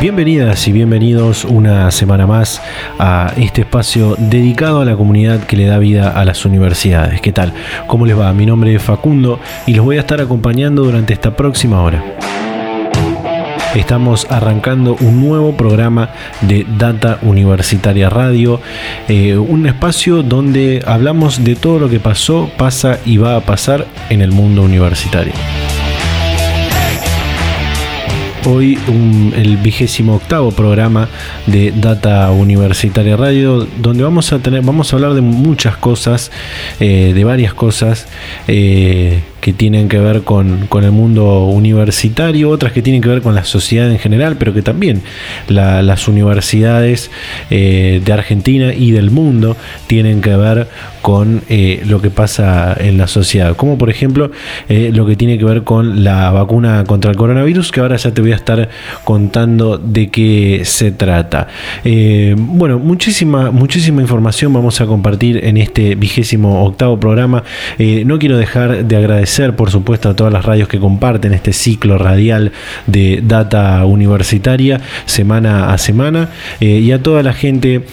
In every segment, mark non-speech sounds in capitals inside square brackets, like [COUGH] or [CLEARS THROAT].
Bienvenidas y bienvenidos una semana más a este espacio dedicado a la comunidad que le da vida a las universidades. ¿Qué tal? ¿Cómo les va? Mi nombre es Facundo y los voy a estar acompañando durante esta próxima hora. Estamos arrancando un nuevo programa de Data Universitaria Radio, eh, un espacio donde hablamos de todo lo que pasó, pasa y va a pasar en el mundo universitario hoy el vigésimo octavo programa de Data Universitaria Radio, donde vamos a tener, vamos a hablar de muchas cosas, eh, de varias cosas. Eh, que tienen que ver con, el mundo universitario, otras que tienen que ver con la sociedad en general, pero que también las universidades eh, de Argentina y del mundo tienen que ver con lo que pasa en la sociedad, como por ejemplo lo que tiene que ver con la vacuna contra el coronavirus, que ahora ya te voy a estar contando de qué se trata. bueno, muchísima, muchísima información vamos a compartir en este vigésimo octavo programa. no quiero dejar de agradecer por supuesto, a todas las radios que comparten este ciclo radial de data universitaria semana a semana eh, y a toda la gente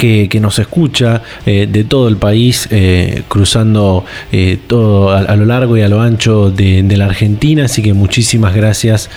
que, nos escucha eh, de todo el país, eh, cruzando eh, todo a, lo largo y a lo ancho de, la Argentina. Así que muchísimas gracias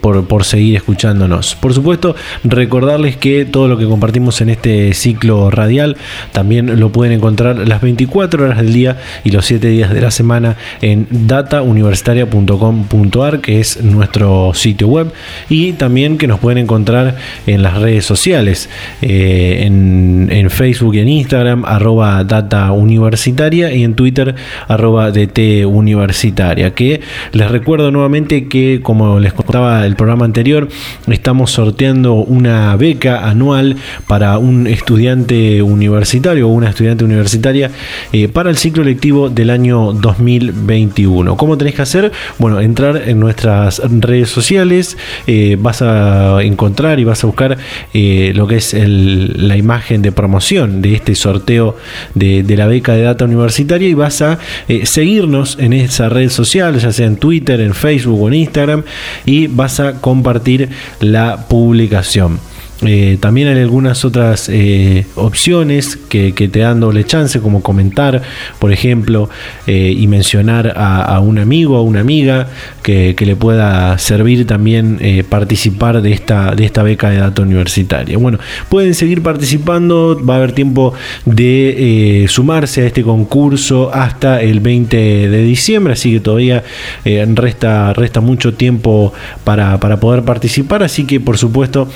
por, seguir escuchándonos. Por supuesto, recordarles que todo lo que compartimos en este ciclo radial también lo pueden encontrar las 24 horas del día y los 7 días de la semana en datauniversitaria.com.ar, que es nuestro sitio web, y también que nos pueden encontrar en las redes sociales. en en, Facebook y en Instagram, arroba data universitaria y en Twitter, arroba DT universitaria. Que les recuerdo nuevamente que, como les contaba el programa anterior, estamos sorteando una beca anual para un estudiante universitario o una estudiante universitaria eh, para el ciclo lectivo del año 2021. ¿Cómo tenéis que hacer? Bueno, entrar en nuestras redes sociales, eh, vas a encontrar y vas a buscar eh, lo que es la imagen de promoción de este sorteo de, la beca de data universitaria y vas a eh, seguirnos en esa red social, ya sea en Twitter, en Facebook o en Instagram, y vas a compartir la publicación. Eh, también hay algunas otras eh, opciones que, te dan doble chance, como comentar, por ejemplo, eh, y mencionar a, un amigo, a una amiga que, le pueda servir también participar de esta, de esta beca de datos universitaria. Bueno, pueden seguir participando, va a haber tiempo de sumarse a este concurso hasta el 20 de diciembre, así que todavía resta, resta mucho tiempo para, para poder participar, así que por supuesto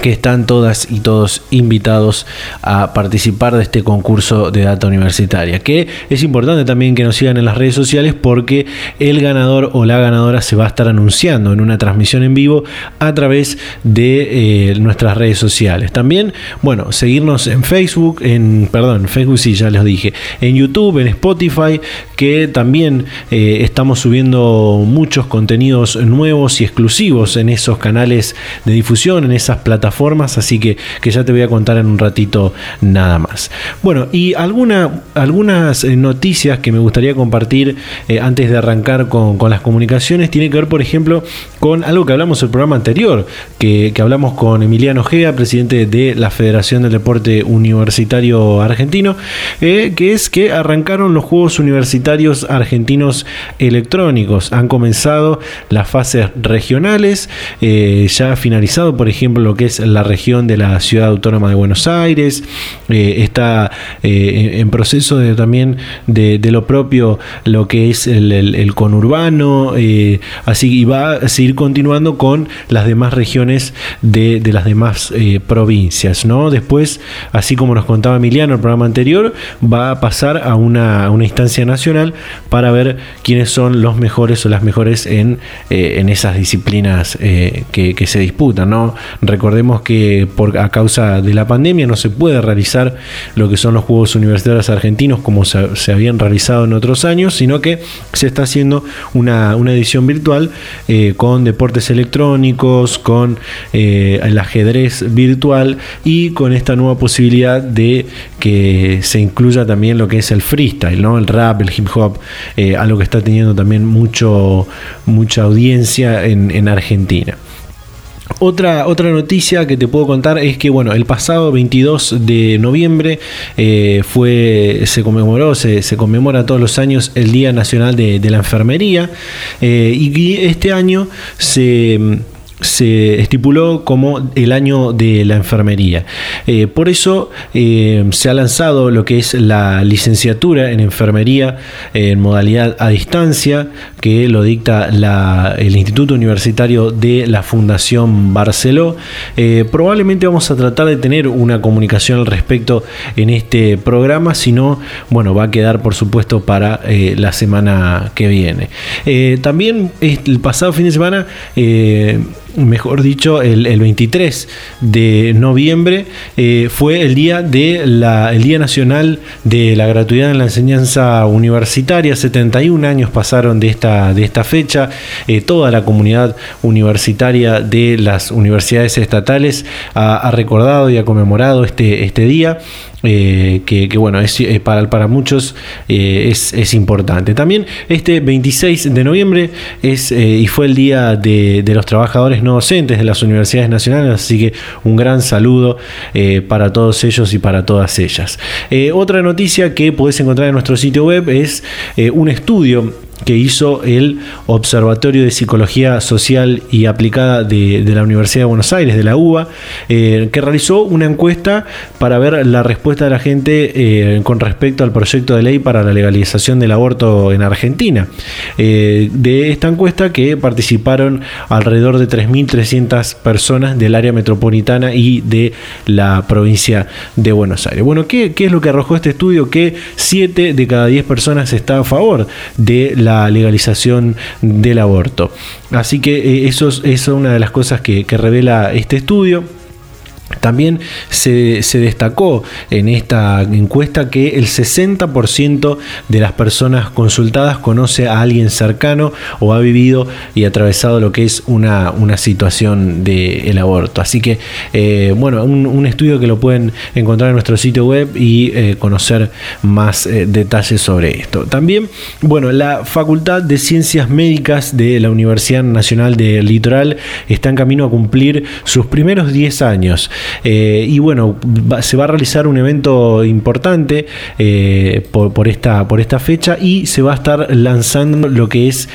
que están todas y todos invitados a participar de este concurso de data universitaria. Que es importante también que nos sigan en las redes sociales porque el ganador o la ganadora se va a estar anunciando en una transmisión en vivo a través de eh, nuestras redes sociales. También, bueno, seguirnos en Facebook, en, perdón, Facebook sí, ya les dije, en YouTube, en Spotify, que también eh, estamos subiendo muchos contenidos nuevos y exclusivos en esos canales de difusión, en esas plataformas formas así que, que ya te voy a contar en un ratito nada más. Bueno, y alguna, algunas eh, noticias que me gustaría compartir eh, antes de arrancar con, las comunicaciones tiene que ver, por ejemplo, con algo que hablamos en el programa anterior, que, hablamos con Emiliano Gea, presidente de la Federación del Deporte Universitario Argentino, eh, que es que arrancaron los Juegos Universitarios Argentinos Electrónicos. Han comenzado las fases regionales, ya ha finalizado, por ejemplo, lo que es la región de la ciudad autónoma de Buenos Aires, eh, está eh, en proceso de, también de, lo propio lo que es el, conurbano, eh, así y va a seguir continuando con las demás regiones de, las demás provincias. ¿no? Después, así como nos contaba Emiliano en el programa anterior, va a pasar a una, instancia nacional para ver quiénes son los mejores o las mejores en, en esas disciplinas que, que, se disputan. ¿no? Recordemos que por, a causa de la pandemia no se puede realizar lo que son los Juegos Universitarios Argentinos como se, habían realizado en otros años, sino que se está haciendo una, edición virtual eh, con deportes electrónicos, con eh, el ajedrez virtual y con esta nueva posibilidad de que se incluya también lo que es el freestyle, ¿no? el rap, el hip hop, eh, algo que está teniendo también mucho, mucha audiencia en Argentina. Otra, otra noticia que te puedo contar es que bueno, el pasado 22 de noviembre eh, fue, se conmemoró, se, conmemora todos los años el Día Nacional de, la Enfermería eh, y este año se se estipuló como el año de la enfermería. Eh, por eso eh, se ha lanzado lo que es la licenciatura en enfermería en modalidad a distancia, que lo dicta el Instituto Universitario de la Fundación Barceló. Eh, probablemente vamos a tratar de tener una comunicación al respecto en este programa, si no, bueno, va a quedar por supuesto para la semana que viene. también el pasado fin de semana mejor dicho, el, 23 de noviembre eh, fue el día de la, el Día Nacional de la Gratuidad en la Enseñanza Universitaria. 71 años pasaron de esta, de esta fecha. Eh, toda la comunidad universitaria de las universidades estatales ha, recordado y ha conmemorado este, este día. Eh, que, bueno, es, eh, para, para muchos eh, es, importante. También este 26 de noviembre es y fue el día de, de, los trabajadores no docentes de las universidades nacionales, así que un gran saludo para todos ellos y para todas ellas. otra noticia que podés encontrar en nuestro sitio web es un estudio que hizo el Observatorio de Psicología Social y Aplicada de, la Universidad de Buenos Aires, de la UBA, eh, que realizó una encuesta para ver la respuesta de la gente eh, con respecto al proyecto de ley para la legalización del aborto en Argentina. Eh, de esta encuesta que participaron alrededor de 3.300 personas del área metropolitana y de la provincia de Buenos Aires. Bueno, ¿qué, qué es lo que arrojó este estudio? Que 7 de cada 10 personas está a favor de la la legalización del aborto. Así que eh, eso, es una de las cosas que revela este estudio. También se, destacó en esta encuesta que el 60% de las personas consultadas conoce a alguien cercano o ha vivido y atravesado lo que es una, una situación del aborto. Así que, eh, bueno, un, estudio que lo pueden encontrar en nuestro sitio web y eh, conocer más eh, detalles sobre esto. También, bueno, la Facultad de Ciencias Médicas de la Universidad Nacional del Litoral está en camino a cumplir sus primeros 10 años. Eh, y bueno, se va a realizar un evento importante eh, por, esta, por esta fecha y se va a estar lanzando lo que es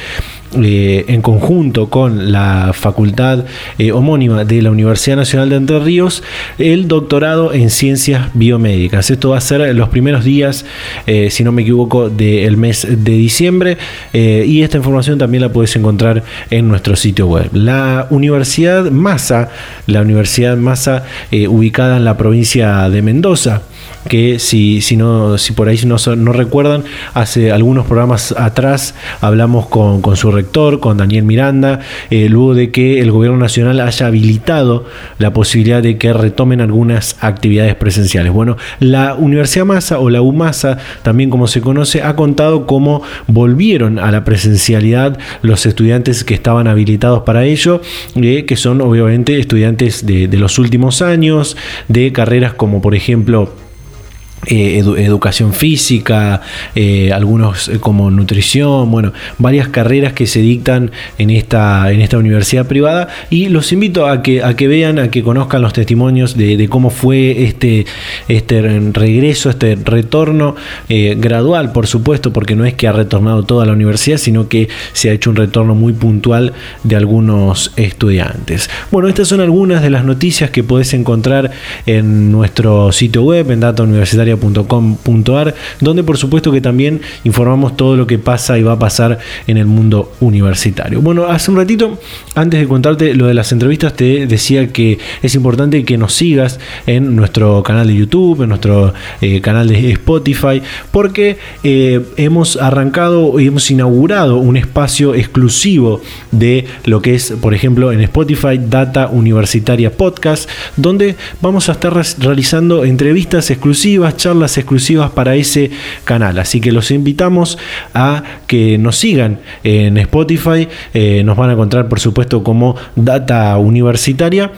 eh, en conjunto con la facultad eh, homónima de la Universidad Nacional de Entre Ríos el doctorado en ciencias biomédicas. Esto va a ser los primeros días, eh, si no me equivoco, del mes de diciembre y esta información también la puedes encontrar en nuestro sitio web. La Universidad Massa, la Universidad Massa ubicada en la provincia de Mendoza, que si, si, no, si por ahí no, no recuerdan, hace algunos programas atrás hablamos con, su rector, con Daniel Miranda, eh, luego de que el gobierno nacional haya habilitado la posibilidad de que retomen algunas actividades presenciales. Bueno, la Universidad Massa o la UMASA, también como se conoce, ha contado cómo volvieron a la presencialidad los estudiantes que estaban habilitados para ello, eh, que son obviamente estudiantes de, de los últimos años, de carreras como por ejemplo eh, educación física, eh, algunos eh, como nutrición, bueno, varias carreras que se dictan en esta, en esta universidad privada y los invito a que, a que vean, a que conozcan los testimonios de, cómo fue este, este regreso, este retorno gradual, por supuesto, porque no es que ha retornado toda la universidad, sino que se ha hecho un retorno muy puntual de algunos estudiantes. Bueno, estas son algunas de las noticias que podés encontrar en nuestro sitio web, en Data Universitaria datauniversitaria.com.ar, donde por supuesto que también informamos todo lo que pasa y va a pasar en el mundo universitario. Bueno, hace un ratito, antes de contarte lo de las entrevistas, te decía que es importante que nos sigas en nuestro canal de YouTube, en nuestro eh, canal de Spotify, porque eh, hemos arrancado y hemos inaugurado un espacio exclusivo de lo que es, por ejemplo, en Spotify Data Universitaria Podcast, donde vamos a estar realizando entrevistas exclusivas, charlas exclusivas para ese canal. Así que los invitamos a que nos sigan en Spotify. Eh, nos van a encontrar, por supuesto, como Data Universitaria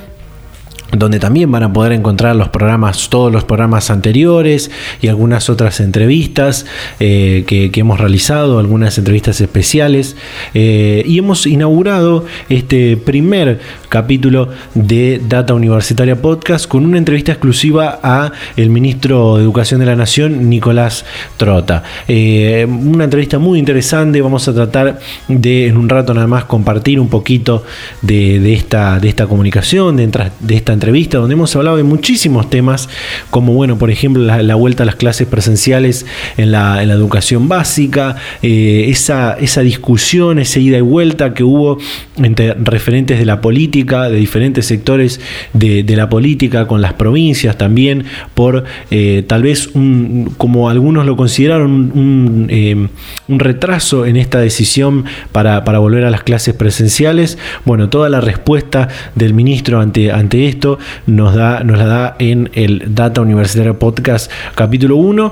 donde también van a poder encontrar los programas, todos los programas anteriores y algunas otras entrevistas eh, que, hemos realizado, algunas entrevistas especiales. Eh, y hemos inaugurado este primer capítulo de Data Universitaria Podcast con una entrevista exclusiva a el ministro de Educación de la Nación, Nicolás Trota. Eh, una entrevista muy interesante, vamos a tratar de en un rato nada más compartir un poquito de, esta, de esta comunicación, de, de esta entrevista donde hemos hablado de muchísimos temas, como bueno, por ejemplo, la, vuelta a las clases presenciales en la, educación básica, eh, esa, esa discusión, esa ida y vuelta que hubo entre referentes de la política, de diferentes sectores de, la política, con las provincias también, por eh, tal vez un, como algunos lo consideraron, un, eh, retraso en esta decisión para, volver a las clases presenciales. Bueno, toda la respuesta del ministro ante, ante esto nos, da, nos la da en el Data Universitario Podcast capítulo 1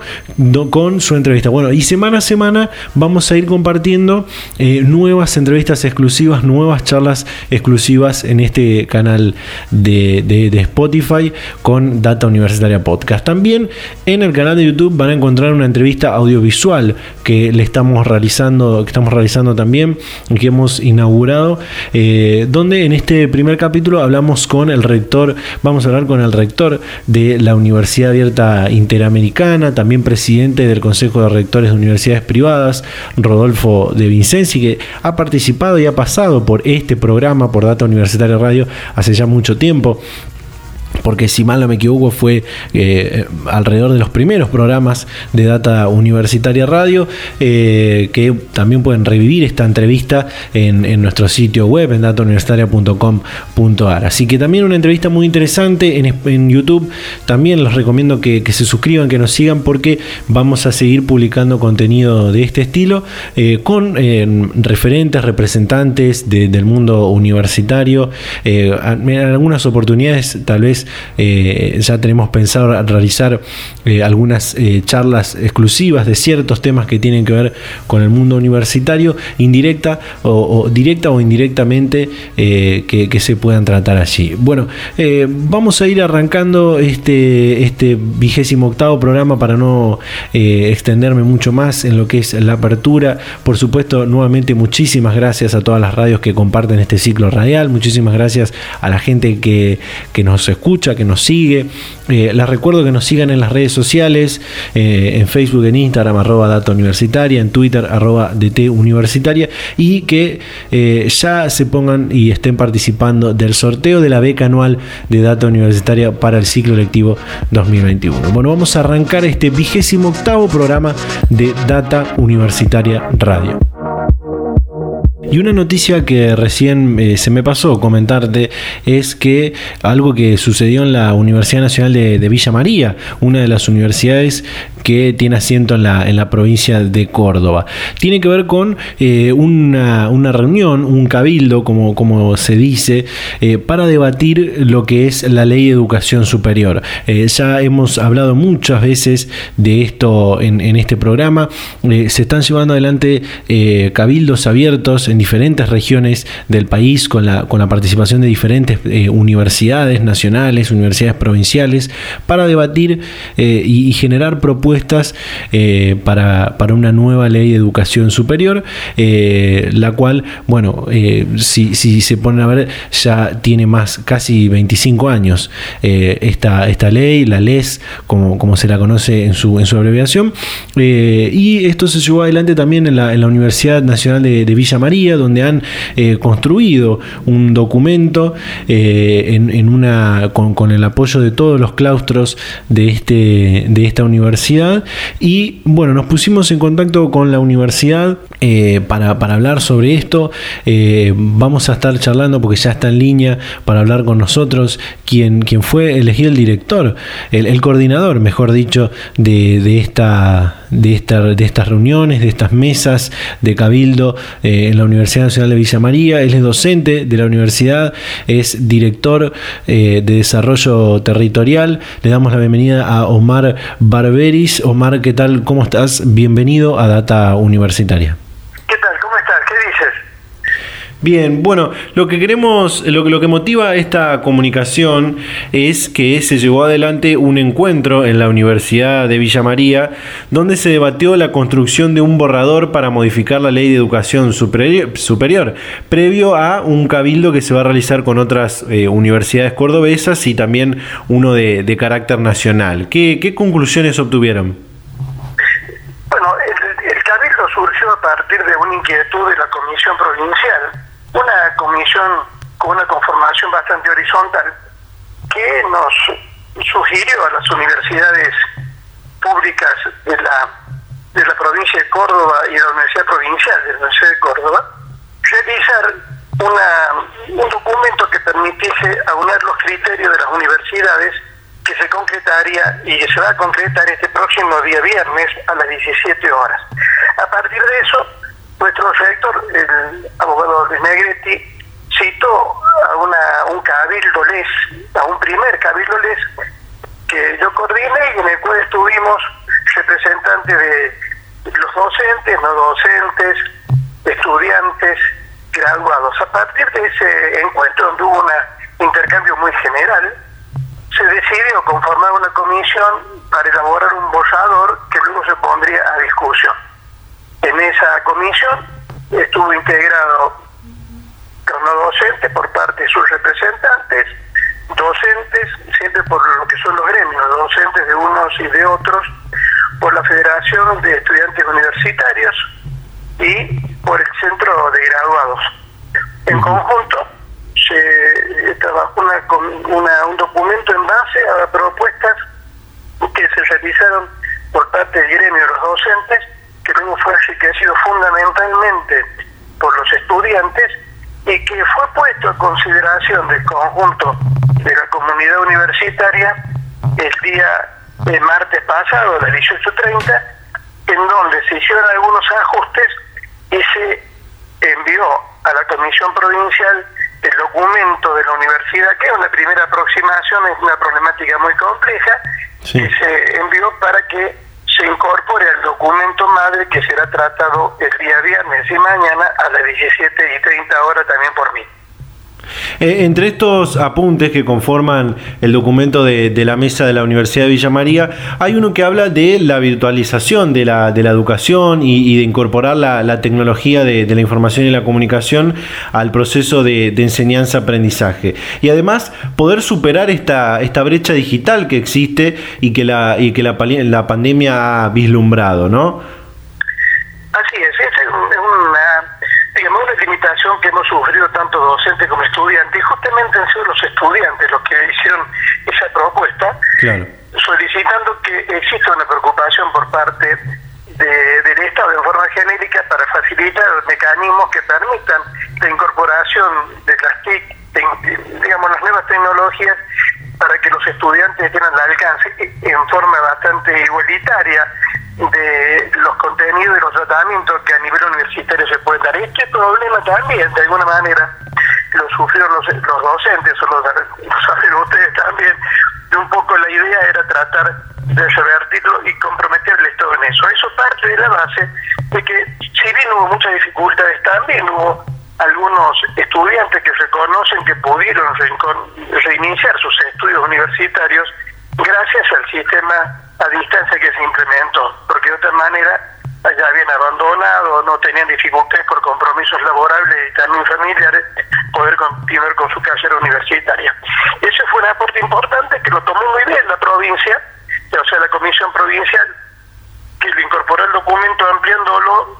con su entrevista. Bueno, y semana a semana vamos a ir compartiendo eh, nuevas entrevistas exclusivas, nuevas charlas exclusivas en este canal de, Spotify con Data Universitaria Podcast. También en el canal de YouTube van a encontrar una entrevista audiovisual que le estamos realizando, que estamos realizando también, que hemos inaugurado, eh, donde en este primer capítulo hablamos con el rector Vamos a hablar con el rector de la Universidad Abierta Interamericana, también presidente del Consejo de Rectores de Universidades Privadas, Rodolfo de Vincenzi, que ha participado y ha pasado por este programa, por Data Universitaria Radio, hace ya mucho tiempo porque si mal no me equivoco fue eh, alrededor de los primeros programas de Data Universitaria Radio, eh, que también pueden revivir esta entrevista en, nuestro sitio web, en datauniversitaria.com.ar. Así que también una entrevista muy interesante en, YouTube. También les recomiendo que, se suscriban, que nos sigan, porque vamos a seguir publicando contenido de este estilo eh, con referentes, representantes del mundo universitario. en algunas oportunidades tal vez eh, ya tenemos pensado realizar eh, algunas eh, charlas exclusivas de ciertos temas que tienen que ver con el mundo universitario, indirecta o, directa o indirectamente que, se puedan tratar allí. Bueno, vamos a ir arrancando este, este vigésimo octavo programa para no extenderme mucho más en lo que es la apertura. Por supuesto, nuevamente muchísimas gracias a todas las radios que comparten este ciclo radial, muchísimas gracias a la gente que, que nos escucha que nos sigue. Eh, les recuerdo que nos sigan en las redes sociales, eh, en Facebook, en Instagram, arroba data universitaria, en Twitter, arroba DT universitaria, y que eh, ya se pongan y estén participando del sorteo de la beca anual de data universitaria para el ciclo lectivo 2021. Bueno, vamos a arrancar este vigésimo octavo programa de Data Universitaria Radio. Y una noticia que recién eh, se me pasó comentarte es que algo que sucedió en la Universidad Nacional de, Villa María, una de las universidades que tiene asiento en la, en la provincia de Córdoba. Tiene que ver con eh, una, reunión, un cabildo, como, como se dice, eh, para debatir lo que es la ley de educación superior. ya hemos hablado muchas veces de esto en, este programa. se están llevando adelante cabildos abiertos en diferentes regiones del país con la, con la participación de diferentes eh, universidades nacionales, universidades provinciales, para debatir eh, y, generar propuestas propuestas para, para, una nueva ley de educación superior, la cual, bueno, si, si, se ponen a ver, ya tiene más, casi 25 años esta, esta ley, la LES, como, como se la conoce en su, en su abreviación, y esto se llevó adelante también en la, en la Universidad Nacional de, Villa María, donde han construido un documento eh, en, una, con, el apoyo de todos los claustros de, este, de esta universidad. Y bueno, nos pusimos en contacto con la universidad eh, para, hablar sobre esto. Eh, vamos a estar charlando porque ya está en línea para hablar con nosotros quien, quien fue elegido el director, el, coordinador, mejor dicho, de, esta, de, esta, de estas reuniones, de estas mesas de cabildo en la Universidad Nacional de Villa María. Él es docente de la universidad, es director eh, de desarrollo territorial. Le damos la bienvenida a Omar Barberis. Omar, ¿qué tal? ¿Cómo estás? Bienvenido a Data Universitaria. Bien, bueno, lo que queremos, lo, lo que motiva esta comunicación es que se llevó adelante un encuentro en la Universidad de Villa María donde se debatió la construcción de un borrador para modificar la ley de educación superior, previo a un cabildo que se va a realizar con otras eh, universidades cordobesas y también uno de, carácter nacional. ¿Qué, ¿Qué, conclusiones obtuvieron? Bueno, el cabildo surgió a partir de una inquietud de la Comisión Provincial una comisión con una conformación bastante horizontal que nos sugirió a las universidades públicas de la de la provincia de Córdoba y de la Universidad Provincial de la Universidad de Córdoba realizar una, un documento que permitiese aunar los criterios de las universidades que se concretaría y que se va a concretar este próximo día viernes a las 17 horas. A partir de eso, nuestro rector, el abogado Negretti, citó a una, un cabildo les, a un primer cabildo les, que yo coordiné y en el cual estuvimos representantes de los docentes, no docentes, estudiantes, graduados. A partir de ese encuentro, donde hubo un intercambio muy general, se decidió conformar una comisión para elaborar un borrador que luego se pondría a discusión. En esa comisión estuvo integrado no docente por parte de sus representantes, docentes, siempre por lo que son los gremios, docentes de unos y de otros, por la Federación de Estudiantes Universitarios y por el Centro de Graduados. En conjunto se trabajó una, un documento en base a propuestas que se realizaron por parte del gremio de los docentes que luego fue enriquecido fundamentalmente por los estudiantes y que fue puesto a consideración del conjunto de la comunidad universitaria el día de martes pasado, a las 18.30, en donde se hicieron algunos ajustes y se envió a la Comisión Provincial el documento de la universidad, que es una primera aproximación, es una problemática muy compleja, que se envió para que se incorpore al documento madre que será tratado el día viernes y mañana a las 17 y 30 horas también por mí. Eh, entre estos apuntes que conforman el documento de, la mesa de la Universidad de Villa María, hay uno que habla de la virtualización de la, educación y, de incorporar la, tecnología de, la información y la comunicación al proceso de, enseñanza-aprendizaje. Y además poder superar esta, brecha digital que existe y que la, y que la, la pandemia ha vislumbrado, ¿no? Así es, es una digamos, una limitación que hemos sufrido tanto docentes como estudiantes, y justamente han sido los estudiantes los que hicieron esa propuesta, solicitando que exista una preocupación por parte del Estado en forma genérica para facilitar mecanismos que permitan la incorporación de las TIC, digamos, las nuevas tecnologías para que los estudiantes tengan el alcance en forma bastante igualitaria de los contenidos y los tratamientos que a nivel universitario se pueden dar. Este problema también, de alguna manera, lo sufrieron los, los docentes, o lo, saben ustedes también, de un poco la idea era tratar de revertirlo y comprometer el Estado en eso. Eso parte de la base de que, si bien hubo muchas dificultades, también hubo algunos estudiantes que reconocen que pudieron reiniciar sus estudios universitarios gracias al sistema a distancia que se implementó, porque de otra manera allá habían abandonado, no tenían dificultades por compromisos laborables y también familiares, poder continuar con su carrera universitaria. Ese fue un aporte importante que lo tomó muy bien la provincia, o sea, la comisión provincial, que lo incorporó al documento ampliándolo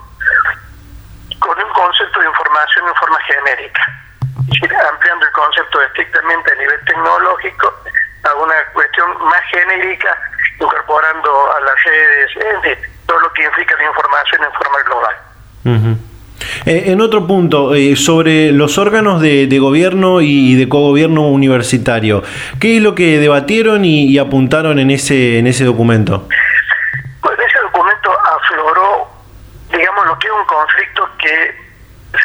con un concepto de información en forma genérica, ampliando el concepto estrictamente a nivel tecnológico a una cuestión más genérica, incorporando a las redes, en fin, todo lo que implica la información en forma global. Eh, en otro punto, eh, sobre los órganos de, gobierno y de cogobierno universitario, ¿qué es lo que debatieron y, apuntaron en ese, en ese documento? Pues ese documento afloró, digamos, lo que es un conflicto que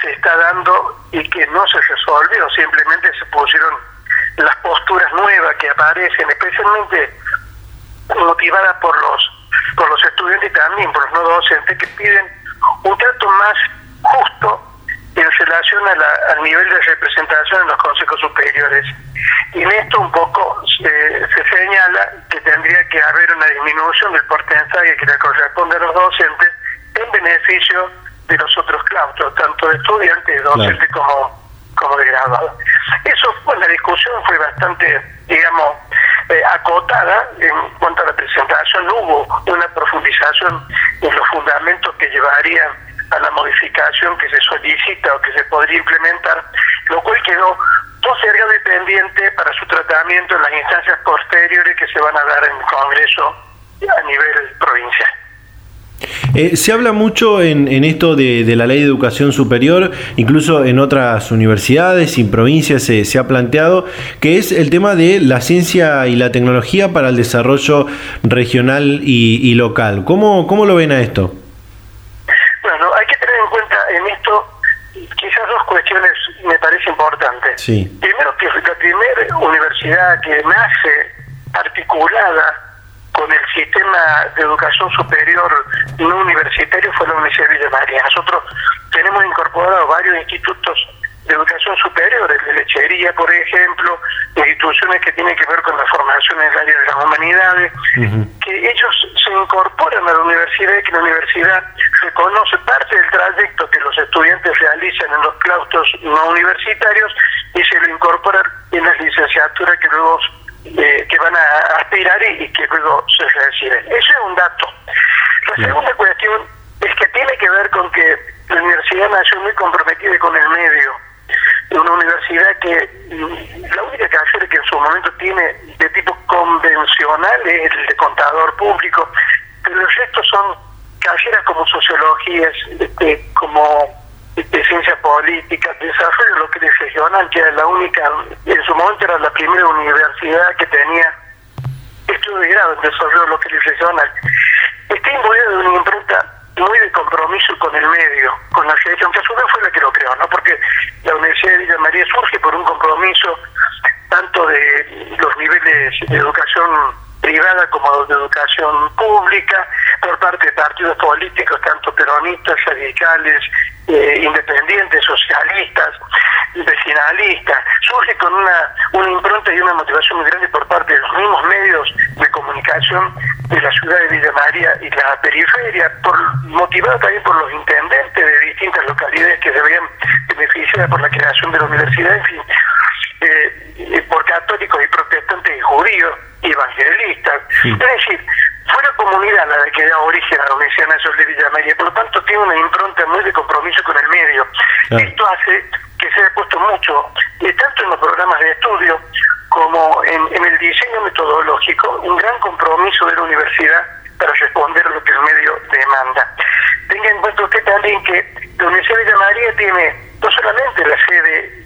se está dando y que no se resolvió, simplemente se pusieron las posturas nuevas que aparecen, especialmente motivadas por los por los estudiantes y también por los no docentes que piden un trato más justo en relación al nivel de representación en los consejos superiores. Y en esto un poco se, señala que tendría que haber una disminución del porcentaje que le corresponde a los docentes en beneficio de los otros claustros, tanto de estudiantes, docentes como, como de graduados. Eso, pues la discusión fue bastante, digamos, eh, acotada en cuanto a la presentación, no hubo una profundización en los fundamentos que llevarían a la modificación que se solicita o que se podría implementar, lo cual quedó postergado y pendiente para su tratamiento en las instancias posteriores que se van a dar en el Congreso a nivel provincial. Eh, se habla mucho en, esto de, la ley de educación superior, incluso en otras universidades y provincias se, ha planteado, que es el tema de la ciencia y la tecnología para el desarrollo regional y, local. ¿Cómo, ¿Cómo lo ven a esto? Bueno, hay que tener en cuenta en esto quizás dos cuestiones me parece importantes. Primero, que la primera universidad que nace articulada con el sistema de educación superior no universitario fue la Universidad de Villa María. Nosotros tenemos incorporado varios institutos de educación superior, el de lechería, por ejemplo, instituciones que tienen que ver con la formación en el área de las humanidades, que ellos se incorporan a la universidad y que la universidad reconoce parte del trayecto que los estudiantes realizan en los claustros no universitarios y se lo incorporan en las licenciaturas que luego eh, que van a aspirar y, que luego se reciben. Eso es un dato. La segunda cuestión es que tiene que ver con que la universidad nació muy comprometida con el medio. Una universidad que mm, la única carrera que en su momento tiene de tipo convencional es el de contador público, pero los restos son carreras como sociologías, este, como de ciencia política, desarrollo lo que es regional, que era la única, en su momento era la primera universidad que tenía estudio de grado en desarrollo lo que es regional. Está imbuido de una impronta muy de compromiso con el medio, con la selección, que a su vez fue la que lo creó, ¿no? Porque la Universidad de Villa María surge por un compromiso tanto de los niveles de educación privada como de educación pública, por parte de partidos políticos, tanto peronistas, radicales, eh, independientes, socialistas, vecinalistas, surge con una, una impronta y una motivación muy grande por parte de los mismos medios de comunicación de la ciudad de Villa María y la periferia, por, motivado también por los intendentes de distintas localidades que se veían beneficiadas por la creación de la universidad, en fin, eh, por católicos y protestantes y judíos y evangelistas. Es decir, fue la comunidad la que da origen a la Universidad Nacional de Villa María, por lo tanto tiene una impronta muy de compromiso con el medio. Esto hace que se haya puesto mucho, y tanto en los programas de estudio como en, el diseño metodológico, un gran compromiso de la universidad para responder a lo que el medio demanda. Tenga en cuenta usted también que la Universidad de Villa María tiene no solamente la sede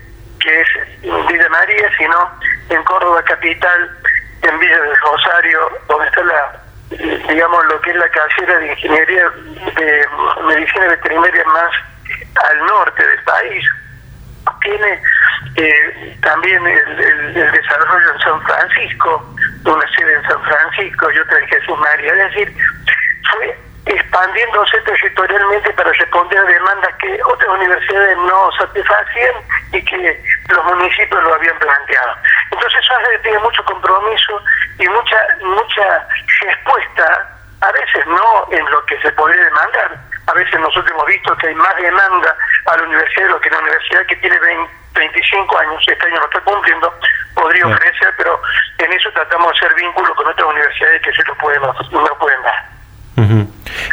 Sino en Córdoba Capital, en Villa del Rosario, donde está la digamos, lo que es la carrera de ingeniería de medicina veterinaria más al norte del país. Tiene eh, también el, desarrollo en San Francisco, una sede en San Francisco y otra en Jesús María. Es decir, fue expandiéndose territorialmente para responder a demandas que otras universidades no satisfacían y que los municipios lo habían planteado. Entonces eso tiene mucho compromiso y mucha, mucha respuesta, a veces no en lo que se puede demandar. A veces nosotros hemos visto que hay más demanda a la universidad de lo que la universidad que tiene 25 años, este año no está cumpliendo, podría ofrecer, pero en eso tratamos de hacer vínculos con otras universidades que se lo pueden, no pueden dar.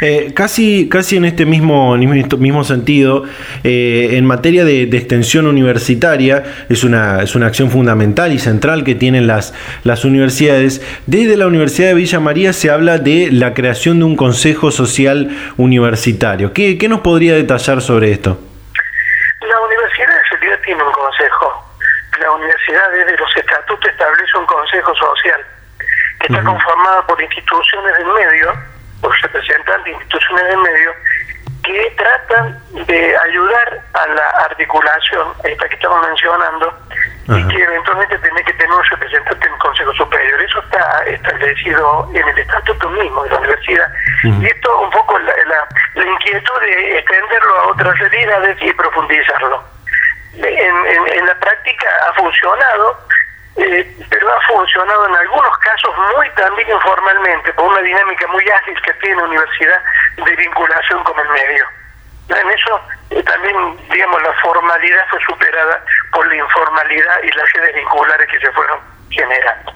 Eh, casi, casi en este mismo, mismo sentido, eh, en materia de, extensión universitaria, es una, es una acción fundamental y central que tienen las, las universidades. Desde la Universidad de Villa María se habla de la creación de un Consejo Social Universitario. ¿Qué, qué nos podría detallar sobre esto? La universidad en realidad tiene un consejo. La universidad desde los estatutos establece un consejo social que está conformado por instituciones del medio representantes de instituciones del medio que tratan de ayudar a la articulación, esta que estamos mencionando, y que eventualmente tiene que tener un representante en el Consejo Superior. Eso está establecido en el estatuto mismo de la universidad. Y esto un poco la, la, inquietud de extenderlo a otras realidades y profundizarlo. En, en, en la práctica ha funcionado, eh, pero ha funcionado en algunos casos muy también informalmente, por una dinámica muy ágil que tiene la universidad de vinculación con el medio. En eso eh, también, digamos, la formalidad fue superada por la informalidad y las redes vinculares que se fueron generando.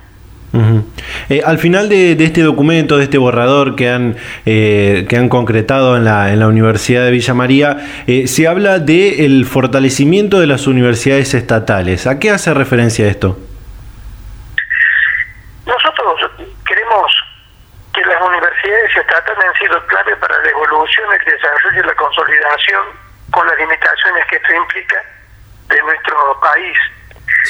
Eh, al final de, este documento, de este borrador que han, que han concretado en la, en la Universidad de Villa María, se habla del fortalecimiento de las universidades estatales. ¿A qué hace referencia esto? Universidades estatales han sido clave para la evolución, el desarrollo y la consolidación con las limitaciones que esto implica de nuestro país.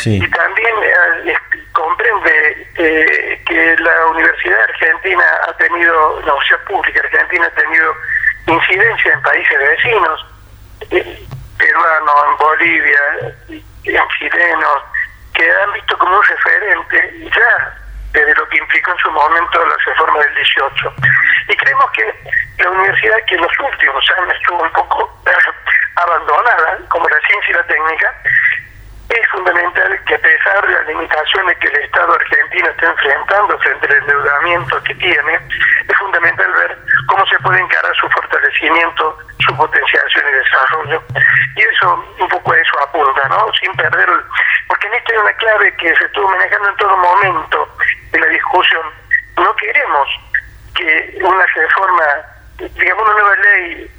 Y también eh, comprende eh, que la Universidad Argentina ha tenido, la Universidad Pública Argentina ha tenido incidencia en países vecinos, eh, peruanos, en Bolivia, en chilenos, que han visto como un referente ya desde lo que implicó en su momento la reforma del 18. Y creemos que la universidad que en los últimos años estuvo un poco [CLEARS THROAT] abandonada, como la ciencia y la técnica, es fundamental que a pesar de las limitaciones que el Estado argentino está enfrentando frente al endeudamiento que tiene, es fundamental ver cómo se puede encarar su fortalecimiento, su potenciación y desarrollo. Y eso, un poco a eso apunta, ¿no? Sin perder, porque en esto hay una clave que se estuvo manejando en todo momento, de la discusión. No queremos que una reforma, digamos una nueva ley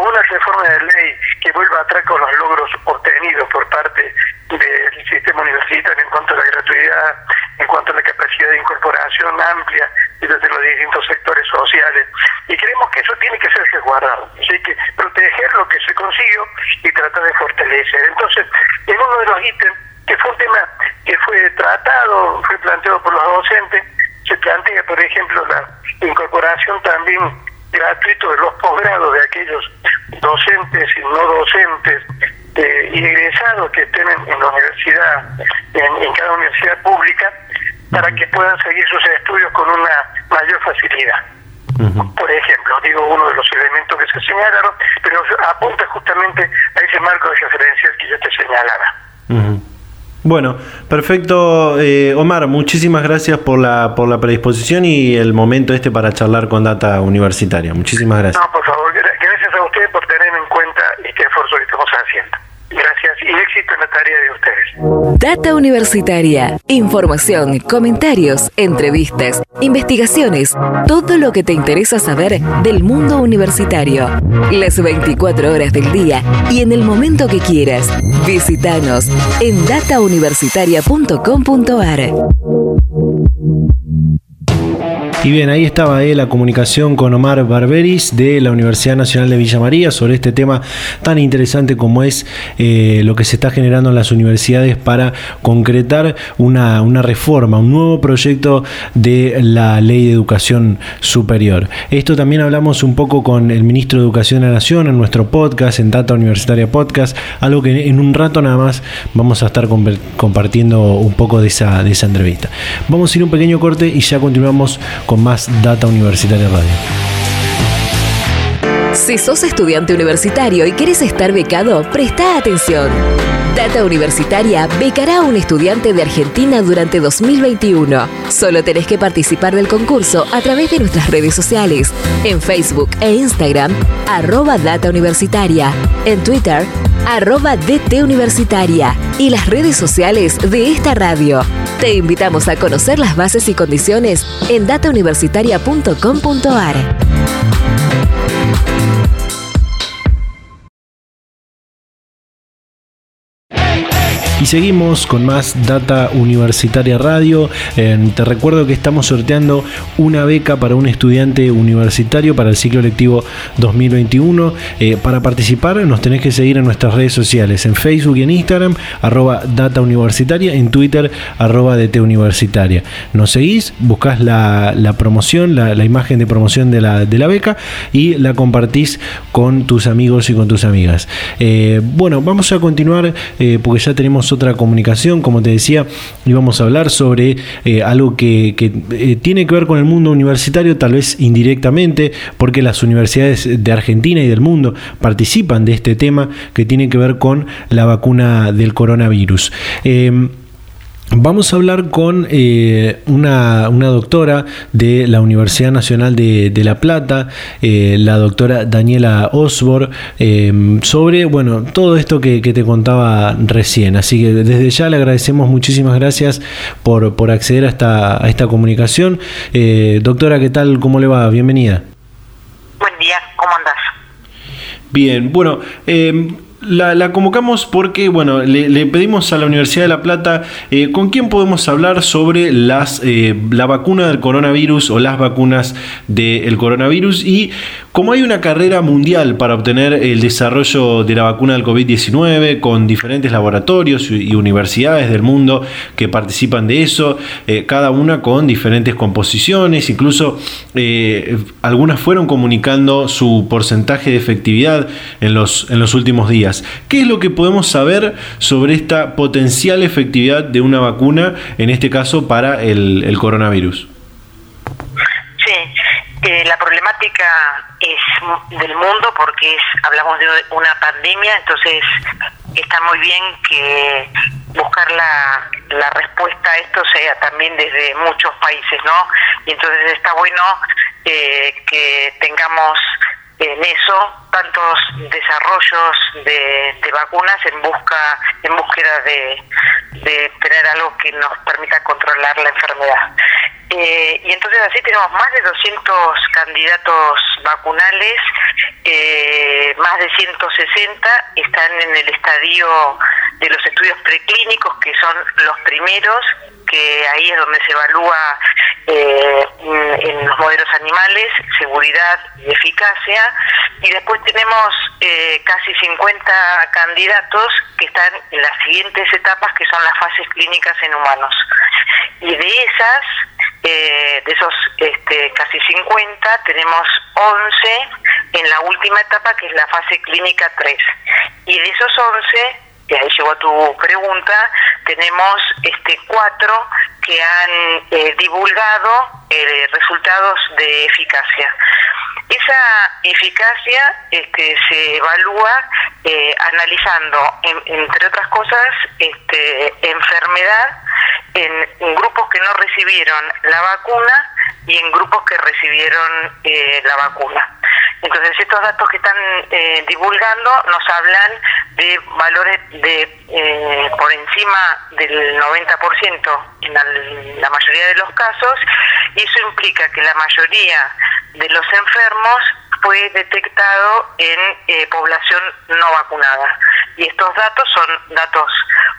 una reforma de ley que vuelva atrás con los logros obtenidos por parte del sistema universitario en cuanto a la gratuidad, en cuanto a la capacidad de incorporación amplia desde los distintos sectores sociales. Y creemos que eso tiene que ser resguardado. Así que proteger lo que se consiguió y tratar de fortalecer. Entonces, en uno de los ítems que fue un tema que fue tratado, fue planteado por los docentes, se plantea, por ejemplo, la incorporación también gratuito de los posgrados de aquellos docentes y no docentes eh, y egresados que estén en, la universidad, en, cada universidad pública, para que puedan seguir sus estudios con una mayor facilidad. Por ejemplo, digo uno de los elementos que se señalaron, pero apunta justamente a ese marco de referencia que yo te señalaba. Bueno, perfecto. Eh, Omar, muchísimas gracias por la, por la predisposición y el momento este para charlar con Data Universitaria. Muchísimas gracias. No, por favor, gracias a usted por tener en cuenta este esfuerzo que estamos haciendo. Gracias y éxito en la tarea de ustedes. Data Universitaria. Información, comentarios, entrevistas, investigaciones, todo lo que te interesa saber del mundo universitario. Las 24 horas del día y en el momento que quieras. Visítanos en datauniversitaria.com.ar. Y bien, ahí estaba eh, la comunicación con Omar Barberis de la Universidad Nacional de Villa María sobre este tema tan interesante como es eh, lo que se está generando en las universidades para concretar una, una, reforma, un nuevo proyecto de la Ley de Educación Superior. Esto también hablamos un poco con el ministro de Educación de la Nación en nuestro podcast, en Data Universitaria Podcast, algo que en un rato nada más vamos a estar compartiendo un poco de esa, de esa entrevista. Vamos a ir un pequeño corte y ya continuamos con más Data Universitaria Radio. Si sos estudiante universitario y querés estar becado, presta atención. Data Universitaria becará a un estudiante de Argentina durante 2021. Solo tenés que participar del concurso a través de nuestras redes sociales. En Facebook e Instagram, arroba Data Universitaria. En Twitter, arroba DT Universitaria. Y las redes sociales de esta radio. Te invitamos a conocer las bases y condiciones en datauniversitaria.com.ar. Seguimos con más Data Universitaria Radio. te recuerdo que estamos sorteando una beca para un estudiante universitario para el ciclo lectivo 2021. Eh, para participar nos tenés que seguir en nuestras redes sociales, en Facebook y en Instagram, arroba Data Universitaria, en Twitter, arroba DT Universitaria. Nos seguís, buscás la, promoción, la, imagen de promoción de la, de la beca y la compartís con tus amigos y con tus amigas. Eh, bueno, vamos a continuar eh, porque ya tenemos otra comunicación, como te decía, íbamos a hablar sobre eh, algo que, eh, tiene que ver con el mundo universitario, tal vez indirectamente, porque las universidades de Argentina y del mundo participan de este tema que tiene que ver con la vacuna del coronavirus. Eh, Vamos a hablar con eh, una, doctora de la Universidad Nacional de, La Plata, eh, la doctora Daniela Osbor, em, sobre bueno, todo esto que, te contaba recién. Así que desde ya le agradecemos muchísimas gracias por, por acceder a esta, a esta comunicación. Eh, doctora, ¿qué tal? ¿Cómo le va? Bienvenida. Buen día, ¿cómo andás? Bien, bueno, em, la, convocamos porque, bueno, le, pedimos a la Universidad de La Plata eh, con quién podemos hablar sobre las, eh, la vacuna del coronavirus o las vacunas del coronavirus y como hay una carrera mundial para obtener el desarrollo de la vacuna del COVID-19 con diferentes laboratorios y universidades del mundo que participan de eso, eh, cada una con diferentes composiciones, incluso algunas fueron comunicando su porcentaje de efectividad en los, en los últimos días. ¿Qué es lo que podemos saber sobre esta potencial efectividad de una vacuna, en este caso para el, coronavirus? Sí, eh, la problemática es del mundo porque es, hablamos de una pandemia, entonces está muy bien que buscar la, la respuesta a esto sea también desde muchos países, ¿no? Y entonces está bueno eh, que tengamos en eso tantos desarrollos de, vacunas en busca en búsqueda de, tener algo que nos permita controlar la enfermedad. Eh, y entonces así tenemos más de 200 candidatos vacunales eh, más de 160 están en el estadio de los estudios preclínicos que son los primeros que ahí es donde se evalúa eh, en los modelos animales seguridad y eficacia. Y después tenemos eh, casi 50 candidatos que están en las siguientes etapas que son las fases clínicas en humanos y de esas eh, de esos este, casi 50 tenemos 11 en la última etapa que es la fase clínica 3 y de esos 11 y ahí llegó tu pregunta, tenemos este cuatro que han eh, divulgado resultados de eficacia. Esa eficacia se evalúa eh, analizando, entre otras cosas, este, enfermedad en, grupos que no recibieron la vacuna y en grupos que recibieron la vacuna. Entonces, estos datos que están divulgando nos hablan de valores de eh, por encima del 90% en la, mayoría de los casos y eso implica que la mayoría de los enfermos fue detectado en eh, población no vacunada. Y estos datos son datos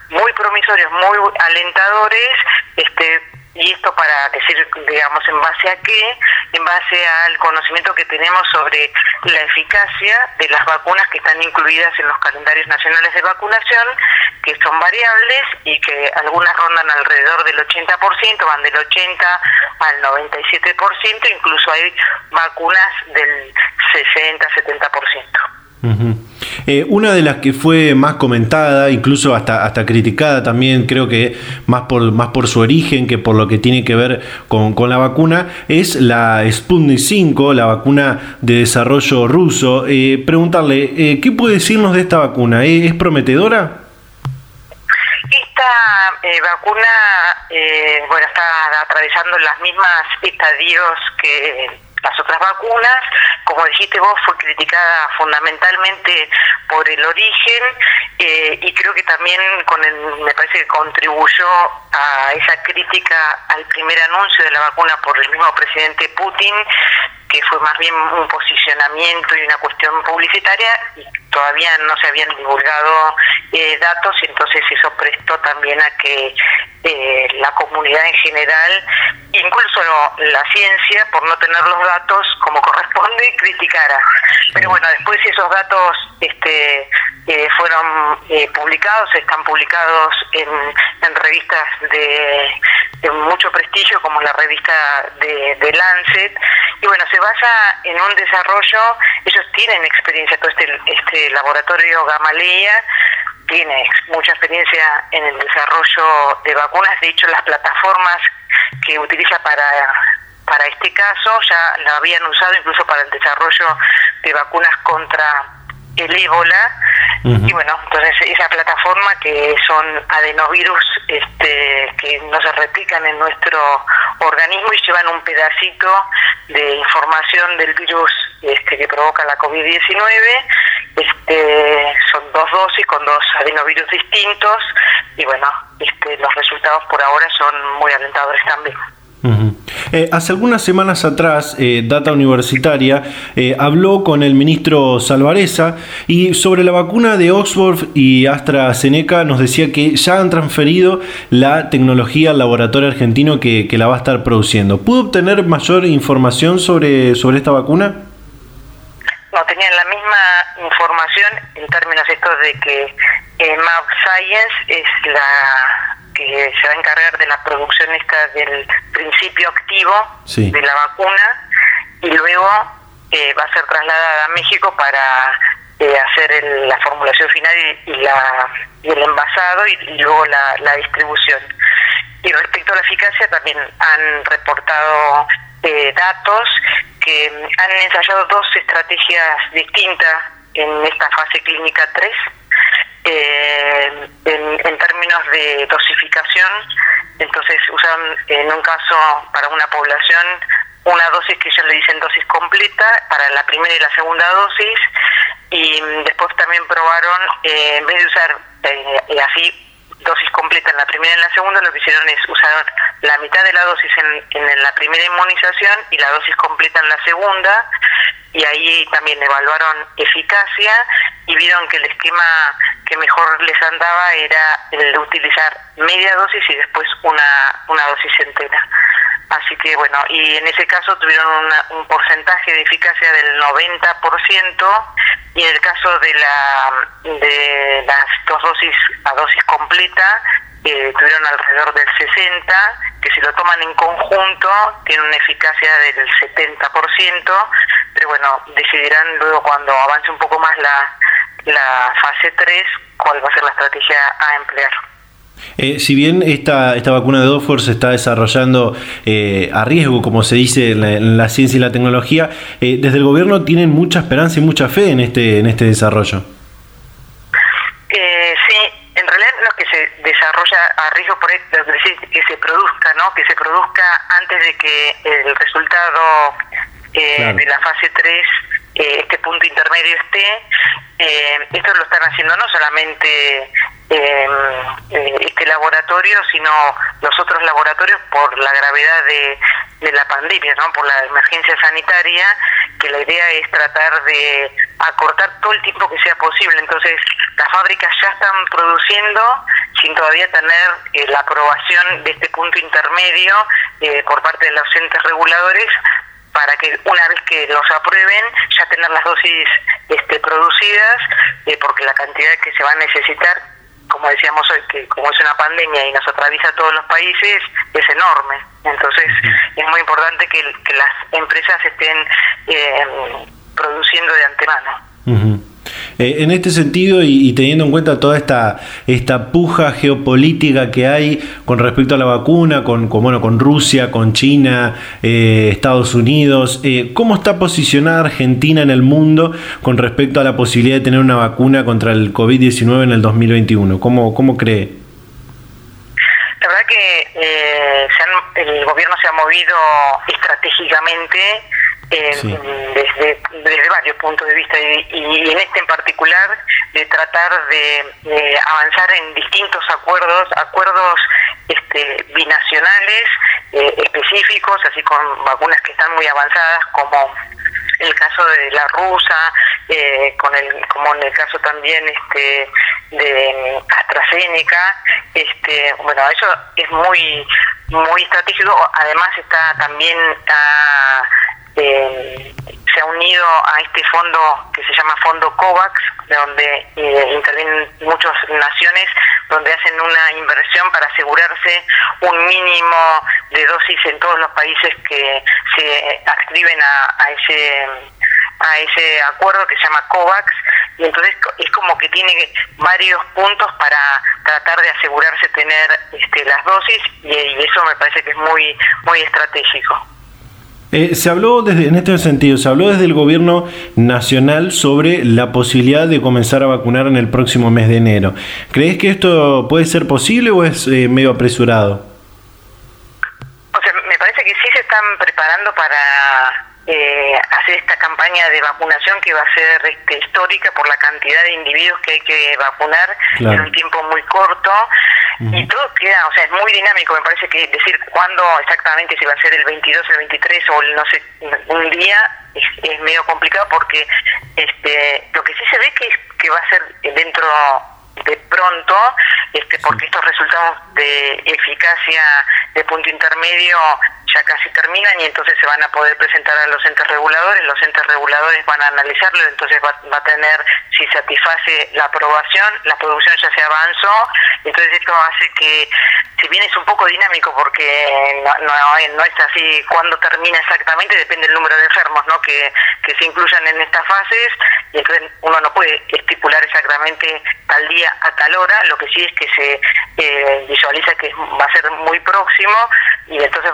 muy promisorios, muy alentadores, este y esto para decir, digamos, en base a qué, en base al conocimiento que tenemos sobre la eficacia de las vacunas que están incluidas en los calendarios nacionales de vacunación, que son variables y que algunas rondan alrededor del 80%, van del 80 al 97%, incluso hay vacunas del 60-70%. Eh, una de las que fue más comentada, incluso hasta, hasta criticada también, creo que más por, más por su origen que por lo que tiene que ver con, la vacuna, es la Sputnik 5, la vacuna de desarrollo ruso. Eh, preguntarle, eh, ¿qué puede decirnos de esta vacuna? ¿Es, prometedora? Esta vacuna, bueno, está atravesando las mismas estadios que las otras vacunas, como dijiste vos, fue criticada fundamentalmente por el origen eh, y creo que también con el, me parece que contribuyó a esa crítica al primer anuncio de la vacuna por el mismo presidente Putin, que fue más bien un posicionamiento y una cuestión publicitaria todavía no se habían divulgado eh, datos y entonces eso prestó también a que eh, la comunidad en general, incluso la ciencia, por no tener los datos como corresponde, [LAUGHS] criticara. Pero bueno, después esos datos este, eh, fueron eh, publicados, están publicados en, revistas de, mucho prestigio como la revista de, de, Lancet y bueno, se basa en un desarrollo, ellos tienen experiencia, todo este, este laboratorio Gamaleya tiene mucha experiencia en el desarrollo de vacunas, de hecho las plataformas que utiliza para para este caso ya la habían usado incluso para el desarrollo de vacunas contra el ébola y bueno entonces esa plataforma que son adenovirus este, que no se replican en nuestro organismo y llevan un pedacito de información del virus este, que provoca la COVID-19 este, son dos dosis con dos adenovirus distintos y bueno este, los resultados por ahora son muy alentadores también eh, hace algunas semanas atrás, eh, Data Universitaria eh, habló con el ministro Salvareza y sobre la vacuna de Oxford y AstraZeneca nos decía que ya han transferido la tecnología al laboratorio argentino que, la va a estar produciendo. ¿Pudo obtener mayor información sobre, sobre esta vacuna? No, tenían la misma información en términos estos de que Map Science es la que se va a encargar de la producción esta del principio activo de la vacuna y luego eh, va a ser trasladada a México para eh, hacer la formulación final y, la, el envasado y, luego la, distribución. Y respecto a la eficacia también han reportado eh, datos que han ensayado dos estrategias distintas en esta fase clínica 3 eh, en, términos de dosificación, entonces usan en un caso para una población una dosis que ellos le dicen dosis completa para la primera y la segunda dosis y después también probaron, eh, en vez de usar eh, así dosis completa en la primera y en la segunda, lo que hicieron es usar la mitad de la dosis en, en la primera inmunización y la dosis completa en la segunda y ahí también evaluaron eficacia y vieron que el esquema que mejor les andaba era el de utilizar media dosis y después una, una dosis entera. Así que bueno, y en ese caso tuvieron un porcentaje de eficacia del 90% y en el caso de, la, de las dos dosis a dosis completa eh, tuvieron alrededor del 60, que si lo toman en conjunto tiene una eficacia del 70%, pero bueno, decidirán luego cuando avance un poco más la, la fase 3 cuál va a ser la estrategia a emplear. Eh, si bien esta, esta vacuna de Oxford se está desarrollando eh, a riesgo, como se dice en la, ciencia y la tecnología, eh, desde el gobierno tienen mucha esperanza y mucha fe en este, en este desarrollo. sí, en realidad lo que se desarrolla a riesgo por esto, que se produzca, ¿no? que se produzca antes de que el resultado de la fase 3 este punto intermedio esté. esto lo están haciendo no solamente eh, este laboratorio, sino los otros laboratorios por la gravedad de, la pandemia, ¿no? por la emergencia sanitaria, que la idea es tratar de acortar todo el tiempo que sea posible. Entonces, las fábricas ya están produciendo sin todavía tener eh, la aprobación de este punto intermedio eh, por parte de los entes reguladores para que una vez que los aprueben ya tener las dosis este, producidas, eh, porque la cantidad que se va a necesitar como decíamos hoy, que como es una pandemia y nos atraviesa a todos los países, es enorme. Entonces, es muy importante que, las empresas estén eh, produciendo de antemano. Eh, en este sentido y, teniendo en cuenta toda esta, esta puja geopolítica que hay con respecto a la vacuna, con, bueno, con Rusia, con China, eh, Estados Unidos, eh, ¿cómo está posicionada Argentina en el mundo con respecto a la posibilidad de tener una vacuna contra el COVID-19 en el 2021? ¿Cómo, cómo cree? La verdad que el gobierno se ha movido estratégicamente desde, desde varios puntos de vista y, en este en particular de tratar de, avanzar en distintos acuerdos, acuerdos este, binacionales eh, específicos, así con vacunas que están muy avanzadas como el caso de la rusa, eh, con el, como en el caso también este de AstraZeneca, este, bueno eso es muy muy estratégico, además está también está eh, se ha unido a este fondo que se llama Fondo COVAX, donde eh, intervienen muchas naciones, donde hacen una inversión para asegurarse un mínimo de dosis en todos los países que se adscriben a, ese a ese acuerdo que se llama COVAX y entonces es como que tiene varios puntos para tratar de asegurarse tener este, las dosis y, y eso me parece que es muy muy estratégico. Eh, se habló desde, en este sentido, se habló desde el gobierno nacional sobre la posibilidad de comenzar a vacunar en el próximo mes de enero. ¿Crees que esto puede ser posible o es eh, medio apresurado? O sea, me parece que sí se están preparando para eh, hacer esta campaña de vacunación que va a ser este, histórica por la cantidad de individuos que hay que vacunar en un tiempo muy corto. Y todo queda, o sea, es muy dinámico, me parece que decir cuándo exactamente si va a ser el 22, el 23 o el no sé, un día es, medio complicado porque este lo que sí se ve que, que va a ser dentro de pronto, este porque estos resultados de eficacia de punto intermedio ya casi terminan y entonces se van a poder presentar a los entes reguladores, los entes reguladores van a analizarlo, entonces va, a tener si satisface la aprobación, la producción ya se avanzó, entonces esto hace que, si bien es un poco dinámico porque no, no, es así cuando termina exactamente, depende del número de enfermos ¿no? que, que se incluyan en estas fases, y entonces uno no puede estipular exactamente tal día a tal hora, lo que sí es que se eh, visualiza que va a ser muy próximo, y entonces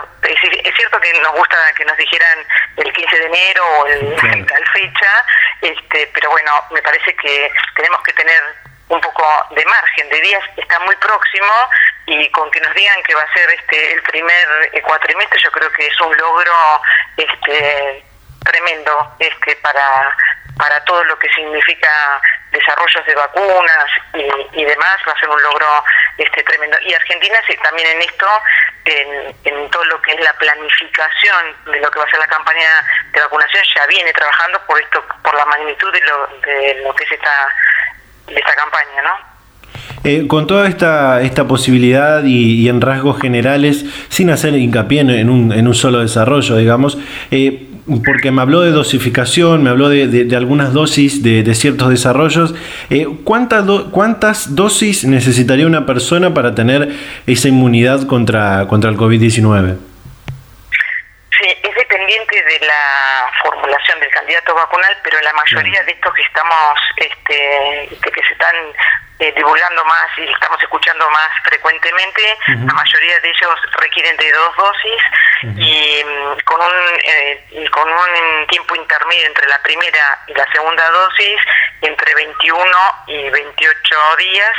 es, cierto que nos gusta que nos dijeran el 15 de enero o el, [LAUGHS] tal fecha, este, pero bueno, me parece que tenemos que tener un poco de margen de días, está muy próximo y con que nos digan que va a ser este el primer cuatrimestre, yo creo que es un logro este tremendo este para para todo lo que significa desarrollos de vacunas y, demás, va a ser un logro este tremendo. Y Argentina también en esto, en, en, todo lo que es la planificación de lo que va a ser la campaña de vacunación, ya viene trabajando por esto, por la magnitud de lo, de lo que es esta, de esta campaña, ¿no? Eh, con toda esta, esta posibilidad y, en rasgos generales, sin hacer hincapié en, un, en un solo desarrollo, digamos, eh, porque me habló de dosificación, me habló de, algunas dosis de, ciertos desarrollos. Eh, ¿cuántas, ¿Cuántas dosis necesitaría una persona para tener esa inmunidad contra, contra el COVID-19? Sí, es dependiente de la formulación del candidato vacunal, pero la mayoría de estos que estamos, este, que se están eh, divulgando más y estamos escuchando más frecuentemente, la mayoría de ellos requieren de dos dosis y mm, con un eh, con un tiempo intermedio entre la primera y la segunda dosis entre 21 y 28 días.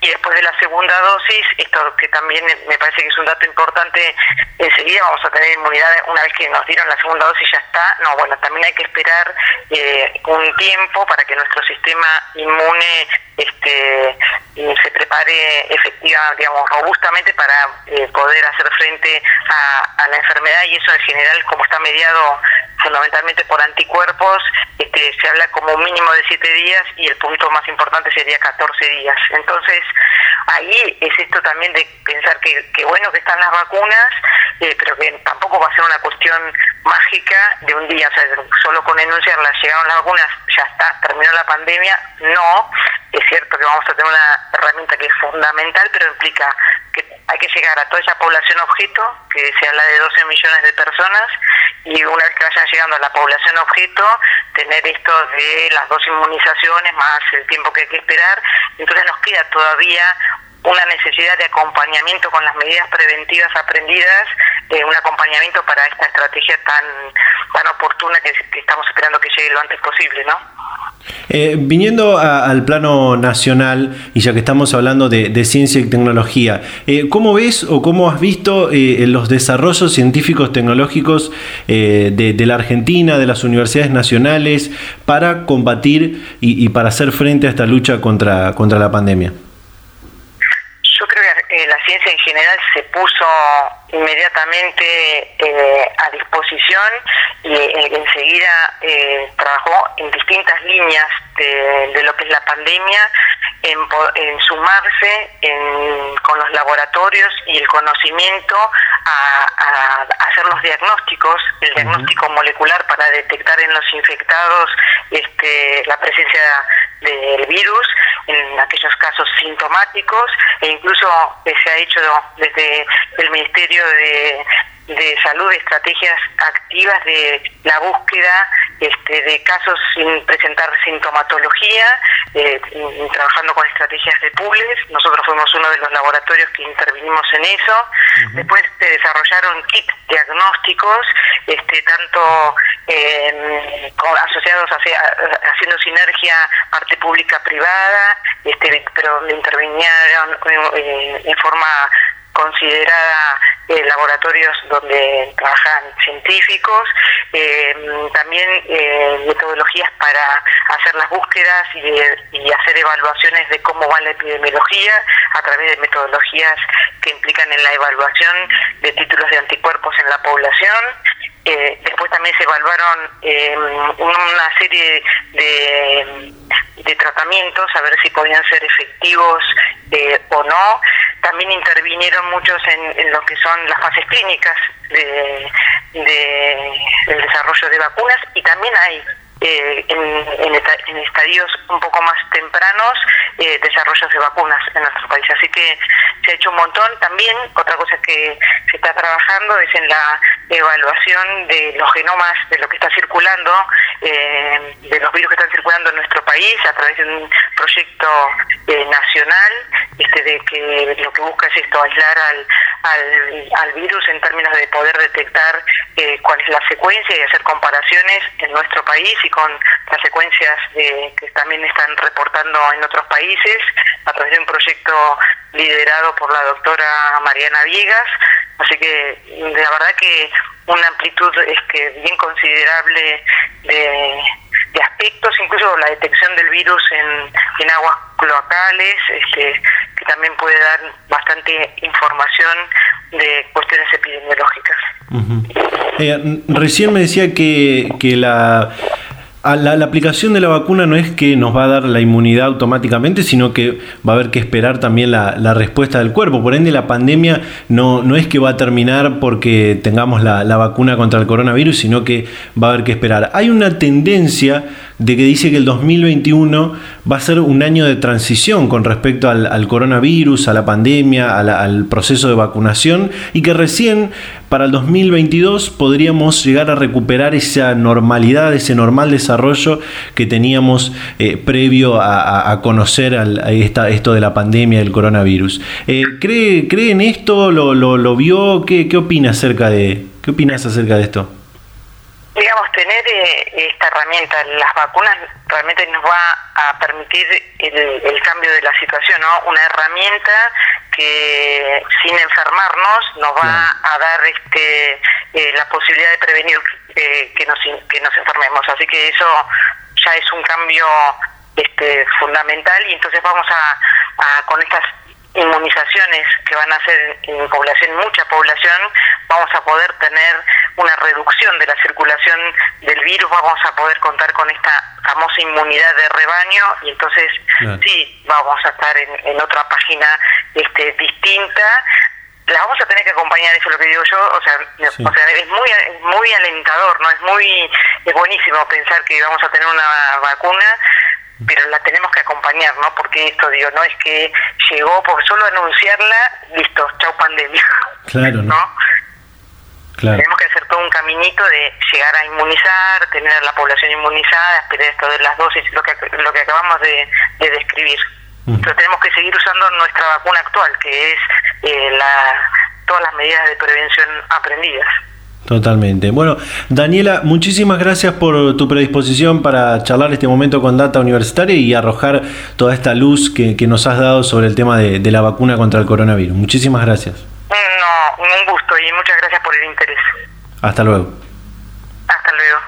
Y después de la segunda dosis, esto que también me parece que es un dato importante, enseguida vamos a tener inmunidad, una vez que nos dieron la segunda dosis ya está, no, bueno, también hay que esperar eh, un tiempo para que nuestro sistema inmune este, se prepare efectiva, digamos, robustamente para eh, poder hacer frente a, la enfermedad y eso en general, como está mediado fundamentalmente por anticuerpos, este, se habla como mínimo de 7 días y el punto más importante sería 14 días. Entonces, ahí es esto también de pensar que, que bueno que están las vacunas, eh, pero que tampoco va a ser una cuestión mágica de un día, o sea, solo con enunciarlas llegaron las vacunas, ya está, terminó la pandemia, no, es cierto que vamos a tener una herramienta que es fundamental, pero implica que hay que llegar a toda esa población objeto, que se habla de 12 millones de personas, y una vez que vayan llegando a la población objeto, tener esto de las dos inmunizaciones más el tiempo que hay que esperar. Entonces nos queda todavía una necesidad de acompañamiento con las medidas preventivas aprendidas, eh, un acompañamiento para esta estrategia tan tan oportuna que, estamos esperando que llegue lo antes posible, ¿no? Eh, viniendo al plano nacional, y ya que estamos hablando de, ciencia y tecnología, eh, ¿cómo ves o cómo has visto eh, los desarrollos científicos tecnológicos de, la Argentina, de las universidades nacionales, para combatir y, y, para hacer frente a esta lucha contra, contra la pandemia? Que la ciencia en general se puso inmediatamente eh, a disposición y eh, enseguida eh, trabajó en distintas líneas de, lo que es la pandemia, en, sumarse con los laboratorios y el conocimiento a, hacer los diagnósticos, el diagnóstico molecular para detectar en los infectados este, la presencia del virus, en aquellos casos sintomáticos, e incluso se ha hecho desde el Ministerio de, salud, estrategias activas de la búsqueda este, de casos sin presentar sintomatología, eh, trabajando con estrategias de pools. Nosotros fuimos uno de los laboratorios que intervinimos en eso. Después se desarrollaron kits diagnósticos, este, tanto eh, asociados haciendo sinergia parte pública privada, este, pero intervinieron eh, en forma considerada eh, laboratorios donde trabajan científicos, eh, también eh, metodologías para hacer las búsquedas y, y, hacer evaluaciones de cómo va la epidemiología a través de metodologías que implican en la evaluación de títulos de anticuerpos en la población. Después también se evaluaron una serie de, de tratamientos a ver si podían ser efectivos o no. También intervinieron muchos en, lo que son las fases clínicas de, del desarrollo de vacunas y también hay eh, en, estadios un poco más tempranos eh, desarrollos de vacunas en nuestro país. Así que se ha hecho un montón. También otra cosa que se está trabajando es en la evaluación de los genomas de lo que está circulando, eh, de los virus que están circulando en nuestro país a través de un proyecto eh, nacional este, de que lo que busca es esto, aislar al, al, virus en términos de poder detectar eh, cuál es la secuencia y hacer comparaciones en nuestro país con las secuencias de, que también están reportando en otros países a través de un proyecto liderado por la doctora Mariana Viegas. Así que la verdad que una amplitud es que bien considerable de, aspectos, incluso la detección del virus en, en aguas cloacales, este, que también puede dar bastante información de cuestiones epidemiológicas. Eh, recién me decía que, que la la, aplicación de la vacuna no es que nos va a dar la inmunidad automáticamente, sino que va a haber que esperar también la, respuesta del cuerpo. Por ende, la pandemia no, no es que va a terminar porque tengamos la, la, vacuna contra el coronavirus, sino que va a haber que esperar. Hay una tendencia de que dice que el 2021 va a ser un año de transición con respecto al, coronavirus, a la pandemia, al proceso de vacunación y que recién para el 2022 podríamos llegar a recuperar esa normalidad, ese normal desarrollo que teníamos eh, previo a, conocer esto de la pandemia del coronavirus. Eh, ¿cree, ¿Cree en esto? ¿Lo, lo, vio? ¿Qué, ¿Qué opina acerca de, qué opinas acerca de esto? Tener eh, esta herramienta, las vacunas realmente nos va a permitir el, cambio de la situación, ¿no? Una herramienta que sin enfermarnos nos va a dar este eh, la posibilidad de prevenir eh, que nos que nos enfermemos. Así que eso ya es un cambio este fundamental y entonces vamos a, a con estas inmunizaciones que van a hacer en población, mucha población, vamos a poder tener una reducción de la circulación del virus, vamos a poder contar con esta famosa inmunidad de rebaño y entonces sí vamos a estar en, otra página este, distinta. La vamos a tener que acompañar, eso es lo que digo yo, o sea, o sea es muy muy alentador, no es muy es buenísimo pensar que vamos a tener una vacuna pero la tenemos que acompañar, ¿no? Porque esto, digo, no es que llegó por solo anunciarla, listo, chau pandemia. Claro, ¿no? [LAUGHS] Tenemos que hacer todo un caminito de llegar a inmunizar, tener a la población inmunizada, esperar esto de las dosis, lo que, lo que acabamos de, describir. Pero tenemos que seguir usando nuestra vacuna actual, que es eh, la, todas las medidas de prevención aprendidas. Totalmente. Bueno, Daniela, muchísimas gracias por tu predisposición para charlar este momento con Data Universitaria y arrojar toda esta luz que, nos has dado sobre el tema de, de la vacuna contra el coronavirus. Muchísimas gracias. No, un gusto y muchas gracias por el interés. Hasta luego.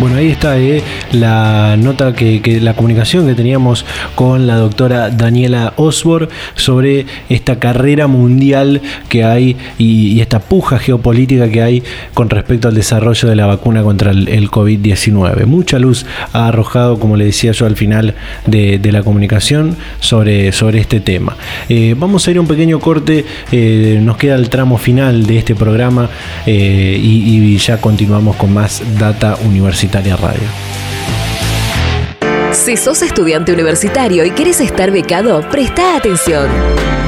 Bueno, ahí está eh, la nota que, la comunicación que teníamos con la doctora Daniela Osborne sobre esta carrera mundial que hay y, esta puja geopolítica que hay con respecto al desarrollo de la vacuna contra el, COVID-19. Mucha luz ha arrojado, como le decía yo al final de, la comunicación, sobre, sobre este tema. Eh, vamos a ir a un pequeño corte, eh, nos queda el tramo final de este programa y, y ya continuamos con más data universitaria. Si sos estudiante universitario y querés estar becado, presta atención.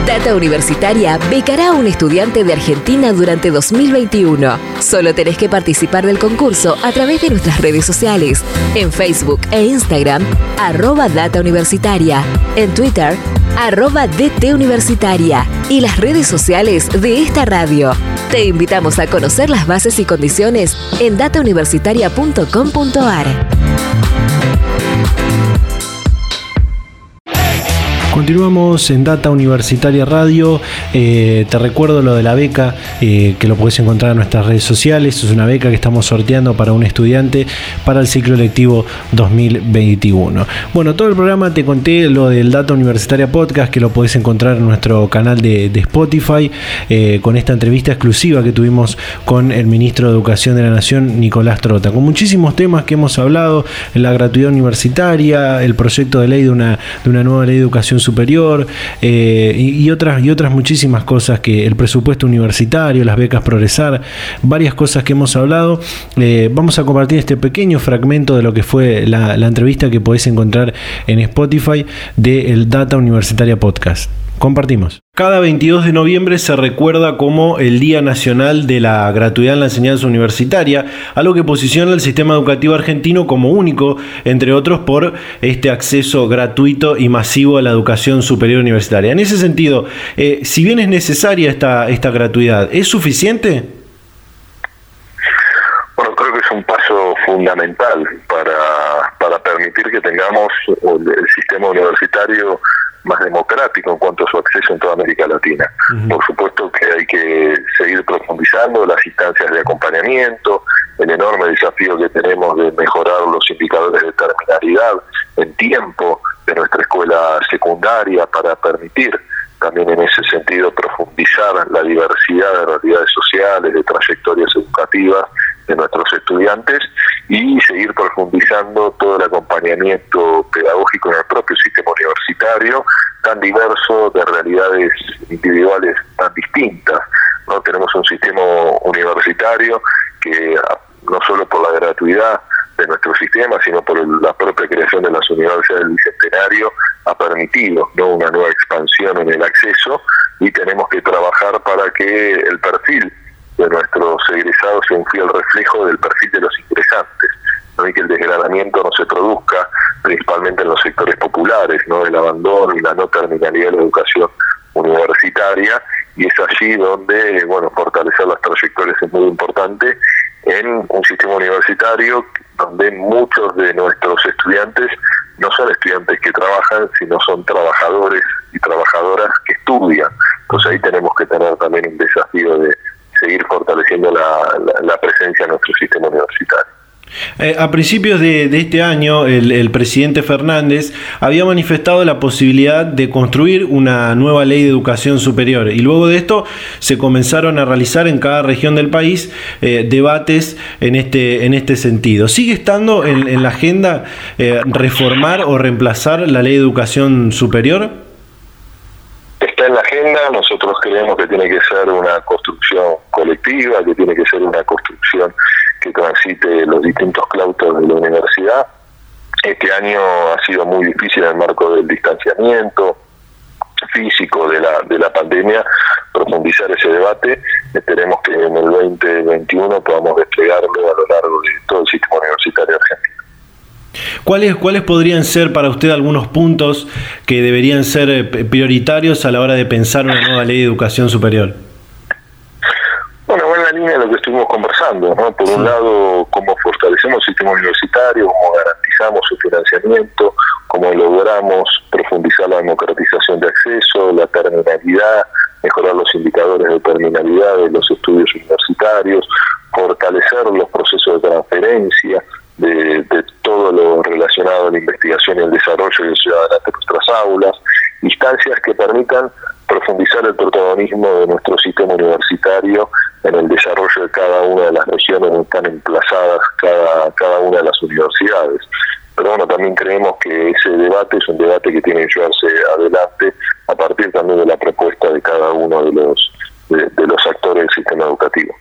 Data Universitaria becará a un estudiante de Argentina durante 2021. Solo tenés que participar del concurso a través de nuestras redes sociales, en Facebook e Instagram, arroba Data Universitaria, en Twitter, arroba DT Universitaria y las redes sociales de esta radio. Te invitamos a conocer las bases y condiciones en datauniversitaria.com.ar. Continuamos en Data Universitaria Radio. Eh, te recuerdo lo de la beca, eh, que lo puedes encontrar en nuestras redes sociales. Es una beca que estamos sorteando para un estudiante para el ciclo lectivo 2021. Bueno, todo el programa te conté lo del Data Universitaria Podcast, que lo puedes encontrar en nuestro canal de, Spotify, eh, con esta entrevista exclusiva que tuvimos con el ministro de Educación de la Nación, Nicolás Trota, con muchísimos temas que hemos hablado, la gratuidad universitaria, el proyecto de ley de una, de una nueva ley de educación superior eh, y, otras, y otras muchísimas cosas que el presupuesto universitario, las becas Progresar, varias cosas que hemos hablado. Eh, vamos a compartir este pequeño fragmento de lo que fue la, entrevista que podéis encontrar en Spotify de el Data Universitaria Podcast. Compartimos. Cada 22 de noviembre se recuerda como el Día Nacional de la Gratuidad en la Enseñanza Universitaria, algo que posiciona el sistema educativo argentino como único, entre otros, por este acceso gratuito y masivo a la educación superior universitaria. En ese sentido, eh, si bien es necesaria esta, esta gratuidad, ¿es suficiente? Bueno, creo que es un paso fundamental para, para permitir que tengamos el sistema universitario más democrático en cuanto a su acceso en toda América Latina. Por supuesto que hay que seguir profundizando las instancias de acompañamiento, el enorme desafío que tenemos de mejorar los indicadores de terminalidad en tiempo de nuestra escuela secundaria para permitir también en ese sentido profundizar la diversidad de realidades sociales, de trayectorias educativas nuestros estudiantes y seguir profundizando todo el acompañamiento pedagógico en el propio sistema universitario, tan diverso, de realidades individuales tan distintas. no Tenemos un sistema universitario que no solo por la gratuidad de nuestro sistema, sino por la propia creación de las universidades del Bicentenario, ha permitido ¿no? una nueva expansión en el acceso y tenemos que trabajar para que el perfil de nuestros egresados sea un fiel reflejo del perfil de los ingresantes, ¿no? y que el desgranamiento no se produzca principalmente en los sectores populares, no el abandono y la no terminalidad de la educación universitaria, y es allí donde, bueno, fortalecer las trayectorias es muy importante en un sistema universitario donde muchos de nuestros estudiantes no son estudiantes que trabajan, sino son trabajadores y trabajadoras que estudian. Entonces ahí tenemos que tener también un desafío de seguir fortaleciendo la, presencia en nuestro sistema universitario. Eh, a principios de, este año, el, presidente Fernández había manifestado la posibilidad de construir una nueva ley de educación superior y luego de esto se comenzaron a realizar en cada región del país eh, debates en este, en este sentido. ¿Sigue estando en, la agenda eh, reformar o reemplazar la ley de educación superior? Está en la agenda, nosotros creemos que tiene que ser una construcción colectiva, que tiene que ser una construcción que transite los distintos claustros de la universidad. Este año ha sido muy difícil en el marco del distanciamiento físico de la, de la pandemia, profundizar ese debate. Esperemos que en el 2021 podamos desplegarlo a lo largo de todo el sistema universitario argentino. ¿Cuáles, ¿Cuáles podrían ser para usted algunos puntos que deberían ser eh, prioritarios a la hora de pensar una nueva ley de educación superior? Bueno, en la línea de lo que estuvimos conversando, ¿no? Por un lado, cómo fortalecemos el sistema universitario, cómo garantizamos su financiamiento, cómo logramos profundizar la democratización de acceso, la terminalidad, mejorar los indicadores de terminalidad de los estudios universitarios, fortalecer los procesos de transferencia, de, todo lo relacionado a la investigación y el desarrollo del ciudadano de nuestras aulas, instancias que permitan profundizar el protagonismo de nuestro sistema universitario en el desarrollo de cada una de las regiones donde están emplazadas cada, cada una de las universidades. Pero bueno, también creemos que ese debate es un debate que tiene que llevarse adelante a partir también de la propuesta de cada uno de los, de los actores del sistema educativo.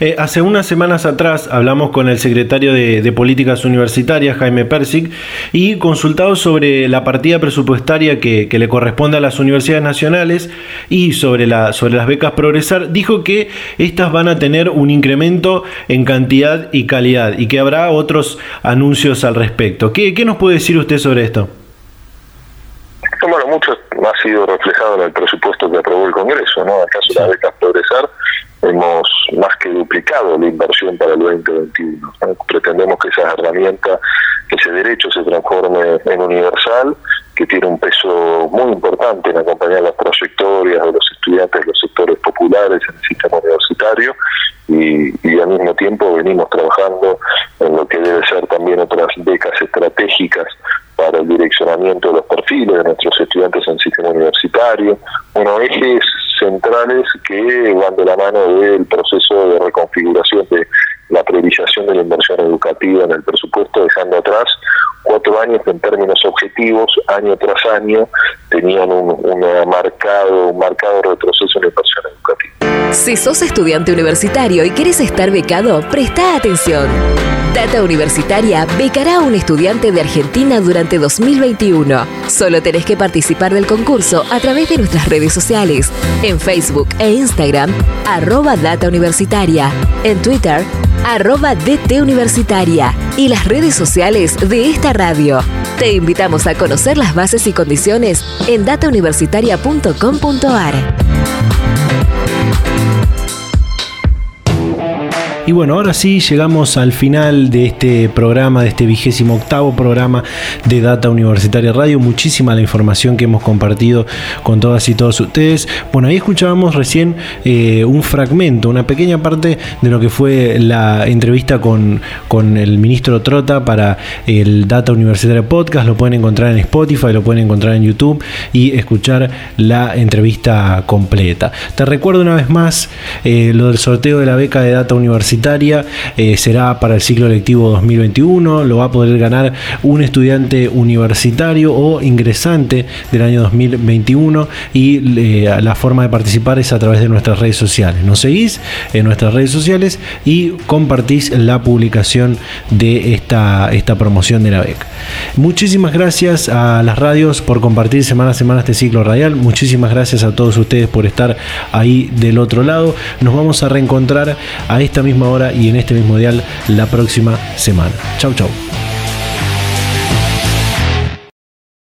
Eh, hace unas semanas atrás hablamos con el secretario de, Políticas Universitarias, Jaime Persic, y consultado sobre la partida presupuestaria que, le corresponde a las universidades nacionales y sobre, la, sobre las becas Progresar, dijo que estas van a tener un incremento en cantidad y calidad y que habrá otros anuncios al respecto. ¿Qué, qué nos puede decir usted sobre esto? Bueno, mucho ha sido reflejado en el presupuesto que aprobó el Congreso, ¿no? Acaso las becas Progresar hemos más que duplicado la inversión para el 2021. Pretendemos que esa herramienta, ese derecho se transforme en universal, que tiene un peso muy importante en acompañar las trayectorias de los estudiantes de los sectores populares en el sistema universitario y, y al mismo tiempo venimos trabajando en lo que debe ser también otras becas estratégicas para el direccionamiento de los perfiles de nuestros estudiantes en el sistema universitario. Bueno, ejes centrales que van de la mano del proceso de reconfiguración de la priorización de la inversión educativa en el presupuesto, dejando atrás cuatro años que en términos objetivos, año tras año, tenían un, marcado, un marcado retroceso en la inversión educativa. Si sos estudiante universitario y quieres estar becado, presta atención. Data Universitaria becará a un estudiante de Argentina durante 2021. Solo tenés que participar del concurso a través de nuestras redes sociales, en Facebook e Instagram, arroba Data Universitaria, en Twitter, arroba DT Universitaria y las redes sociales de esta radio. Te invitamos a conocer las bases y condiciones en datauniversitaria.com.ar. Y bueno, ahora sí llegamos al final de este programa, de este vigésimo octavo programa de Data Universitaria Radio. Muchísima la información que hemos compartido con todas y todos ustedes. Bueno, ahí escuchábamos recién eh, un fragmento, una pequeña parte de lo que fue la entrevista con, con el ministro Trota para el Data Universitaria Podcast. Lo pueden encontrar en Spotify, lo pueden encontrar en YouTube y escuchar la entrevista completa. Te recuerdo una vez más eh, lo del sorteo de la beca de Data Universitaria eh, será para el ciclo lectivo 2021, lo va a poder ganar un estudiante universitario o ingresante del año 2021 y eh, la forma de participar es a través de nuestras redes sociales. Nos seguís en nuestras redes sociales y compartís la publicación de esta, esta promoción de la beca. Muchísimas gracias a las radios por compartir semana a semana este ciclo radial. Muchísimas gracias a todos ustedes por estar ahí del otro lado. Nos vamos a reencontrar a esta misma hora y en este mismo dial la próxima semana. Chau, chau.